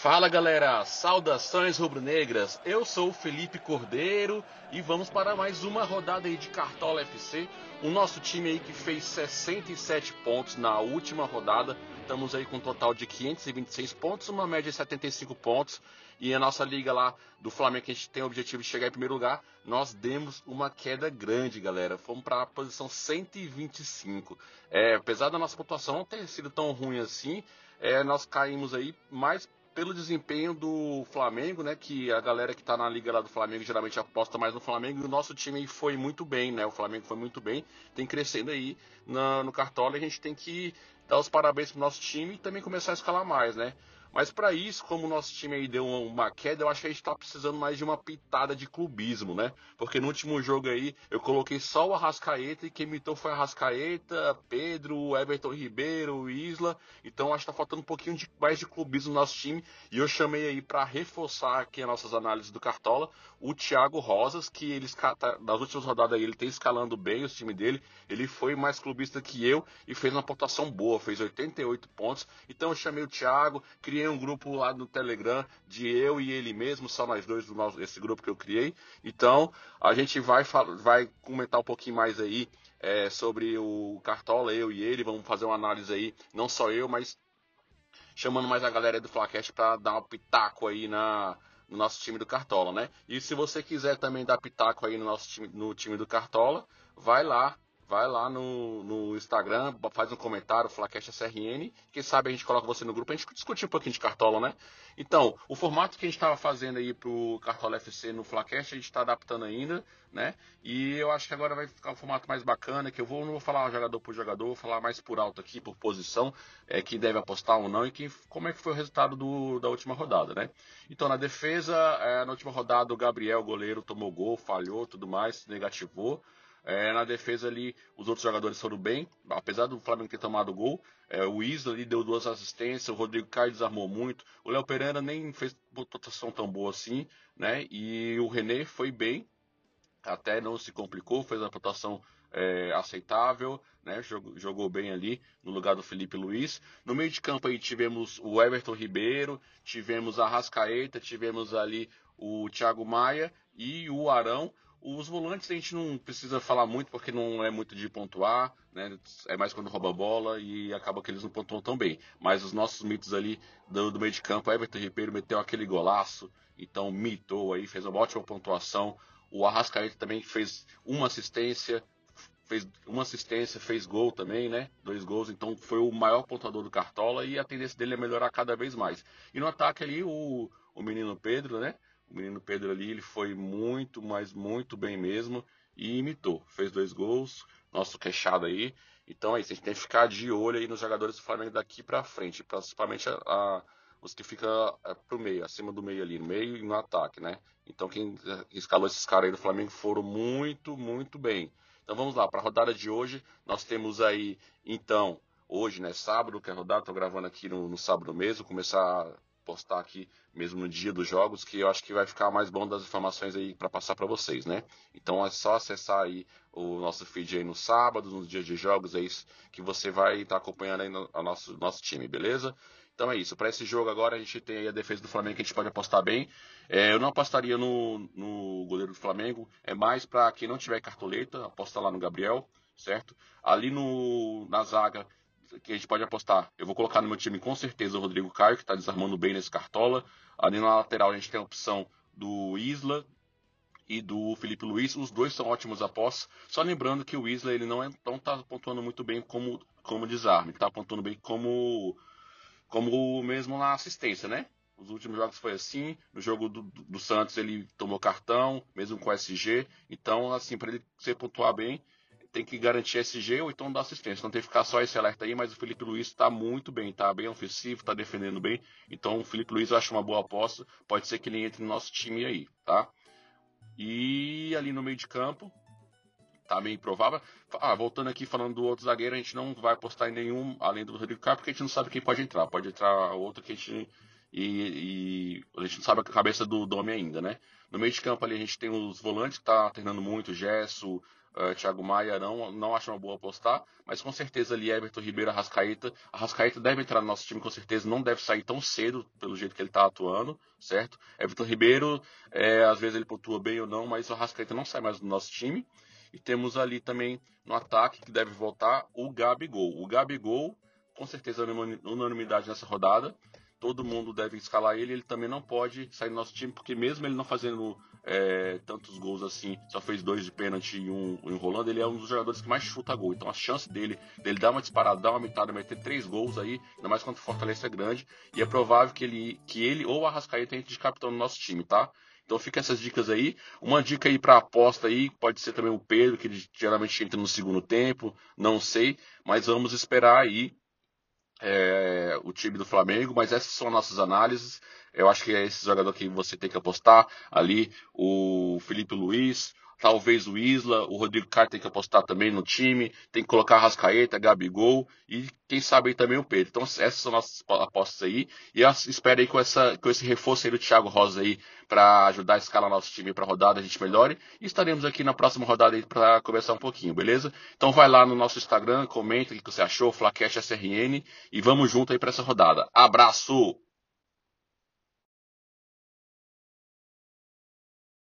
Fala galera, saudações rubro-negras. Eu sou o Felipe Cordeiro e vamos para mais uma rodada aí de Cartola FC. O nosso time aí que fez 67 pontos na última rodada. Estamos aí com um total de 526 pontos, uma média de 75 pontos. E a nossa liga lá do Flamengo, que a gente tem o objetivo de chegar em primeiro lugar, nós demos uma queda grande, galera. Fomos para a posição 125. É, apesar da nossa pontuação não ter sido tão ruim assim, é, nós caímos aí mais pelo desempenho do Flamengo, né? Que a galera que tá na liga lá do Flamengo geralmente aposta mais no Flamengo e o nosso time foi muito bem, né? O Flamengo foi muito bem, tem crescendo aí na, no Cartola e a gente tem que dar os parabéns pro nosso time e também começar a escalar mais, né? Mas para isso, como o nosso time aí deu uma queda, eu acho que a gente tá precisando mais de uma pitada de clubismo, né? Porque no último jogo aí eu coloquei só o Arrascaeta e quem imitou foi Arrascaeta, Pedro, Everton Ribeiro, Isla. Então acho que tá faltando um pouquinho de, mais de clubismo no nosso time. E eu chamei aí para reforçar aqui as nossas análises do Cartola o Thiago Rosas, que eles tá, nas últimas rodadas aí ele tem escalando bem o time dele. Ele foi mais clubista que eu e fez uma pontuação boa, fez 88 pontos. Então eu chamei o Thiago, criei criei um grupo lá no Telegram de eu e ele mesmo, só nós dois do nosso, esse grupo que eu criei. Então, a gente vai, vai comentar um pouquinho mais aí é, sobre o Cartola, eu e ele. Vamos fazer uma análise aí, não só eu, mas chamando mais a galera do Flacast para dar um pitaco aí na, no nosso time do Cartola, né? E se você quiser também dar pitaco aí no nosso time, no time do Cartola, vai lá vai lá no, no Instagram, faz um comentário, Flacast SRN, quem sabe a gente coloca você no grupo, a gente discutir um pouquinho de Cartola, né? Então, o formato que a gente estava fazendo aí pro Cartola FC no Flacast, a gente está adaptando ainda, né? E eu acho que agora vai ficar um formato mais bacana, que eu vou, não vou falar jogador por jogador, vou falar mais por alto aqui, por posição, é, que deve apostar ou não, e que, como é que foi o resultado do, da última rodada, né? Então, na defesa, é, na última rodada, o Gabriel, goleiro, tomou gol, falhou, tudo mais, negativou. É, na defesa ali, os outros jogadores foram bem, apesar do Flamengo ter tomado gol. É, o Isla ali deu duas assistências, o Rodrigo Caio desarmou muito. O Léo Pereira nem fez pontuação tão boa assim, né? E o René foi bem, até não se complicou, fez uma pontuação é, aceitável, né? Jogou, jogou, bem ali no lugar do Felipe Luiz. No meio de campo aí tivemos o Everton Ribeiro, tivemos a Rascaeta, tivemos ali o Thiago Maia e o Arão. Os volantes a gente não precisa falar muito porque não é muito de pontuar, né? É mais quando rouba a bola e acaba que eles não pontuam tão bem. Mas os nossos mitos ali do, do meio de campo, Everton Ribeiro meteu aquele golaço, então mitou aí, fez uma ótima pontuação. O Arrascaeta também fez uma assistência, fez uma assistência, fez gol também, né? Dois gols, então foi o maior pontuador do Cartola e a tendência dele é melhorar cada vez mais. E no ataque ali, o, o menino Pedro, né? O menino Pedro ali, ele foi muito, mas muito bem mesmo e imitou. Fez dois gols, nosso queixado aí. Então é isso, a gente tem que ficar de olho aí nos jogadores do Flamengo daqui para frente, principalmente a, a, os que ficam é, pro meio, acima do meio ali, no meio e no ataque, né? Então quem escalou esses caras aí do Flamengo foram muito, muito bem. Então vamos lá, para a rodada de hoje, nós temos aí, então, hoje, né, sábado, que é rodada, tô gravando aqui no, no sábado mesmo, começar postar aqui mesmo no dia dos jogos, que eu acho que vai ficar mais bom das informações aí para passar para vocês, né? Então é só acessar aí o nosso feed aí no sábado, nos dias de jogos, é isso que você vai estar tá acompanhando aí no, o nosso, nosso time, beleza? Então é isso. Para esse jogo agora a gente tem aí a defesa do Flamengo que a gente pode apostar bem. É, eu não apostaria no, no goleiro do Flamengo. É mais para quem não tiver cartoleta, aposta lá no Gabriel, certo? Ali no, na zaga que a gente pode apostar. Eu vou colocar no meu time com certeza o Rodrigo Caio, que está desarmando bem nesse cartola. Ali na lateral a gente tem a opção do Isla e do Felipe Luiz. Os dois são ótimos apostas. Só lembrando que o Isla ele não está tá pontuando muito bem como, como desarme. Está pontuando bem como, como mesmo na assistência, né? Os últimos jogos foi assim. No jogo do, do Santos ele tomou cartão, mesmo com SG. Então, assim, para ele se pontuar bem, tem que garantir SG ou então dar assistência. Não tem que ficar só esse alerta aí, mas o Felipe Luiz está muito bem, está bem ofensivo, está defendendo bem. Então o Felipe Luiz eu acho uma boa aposta. Pode ser que ele entre no nosso time aí, tá? E ali no meio de campo, tá bem provável. Ah, voltando aqui falando do outro zagueiro, a gente não vai apostar em nenhum além do Rodrigo Caio, porque a gente não sabe quem pode entrar. Pode entrar outro que a gente. E, e a gente não sabe a cabeça do, do homem ainda, né? No meio de campo ali a gente tem os volantes que tá treinando muito, Gesso, uh, Thiago Maia não, não acho uma boa apostar, mas com certeza ali Everton Ribeiro, Arrascaeta. Arrascaeta deve entrar no nosso time, com certeza, não deve sair tão cedo pelo jeito que ele está atuando, certo? Everton Ribeiro, é, às vezes ele pontua bem ou não, mas o Arrascaeta não sai mais do nosso time. E temos ali também no ataque que deve voltar o Gabigol. O Gabigol, com certeza, unanimidade nessa rodada todo mundo deve escalar ele, ele também não pode sair do nosso time, porque mesmo ele não fazendo é, tantos gols assim, só fez dois de pênalti e um enrolando, ele é um dos jogadores que mais chuta gol. Então a chance dele, dele dar uma disparada, dar uma mitada, meter três gols aí, ainda mais contra o Fortaleza é grande, e é provável que ele, que ele ou o Arrascaeta entre de capitão no nosso time, tá? Então fica essas dicas aí. Uma dica aí para aposta aí, pode ser também o Pedro, que geralmente entra no segundo tempo, não sei, mas vamos esperar aí é, o time do Flamengo, mas essas são nossas análises. Eu acho que é esse jogador que você tem que apostar ali, o Felipe Luiz, talvez o Isla, o Rodrigo Caio tem que apostar também no time, tem que colocar Rascaeta, Gabigol e quem sabe aí também o Pedro. Então essas são nossas apostas aí e espero aí com, essa, com esse reforço aí do Thiago Rosa aí para ajudar a escalar nosso time para rodada, a gente melhore e estaremos aqui na próxima rodada aí para conversar um pouquinho, beleza? Então vai lá no nosso Instagram, comenta o que você achou, Flacash SRN e vamos junto aí para essa rodada. Abraço!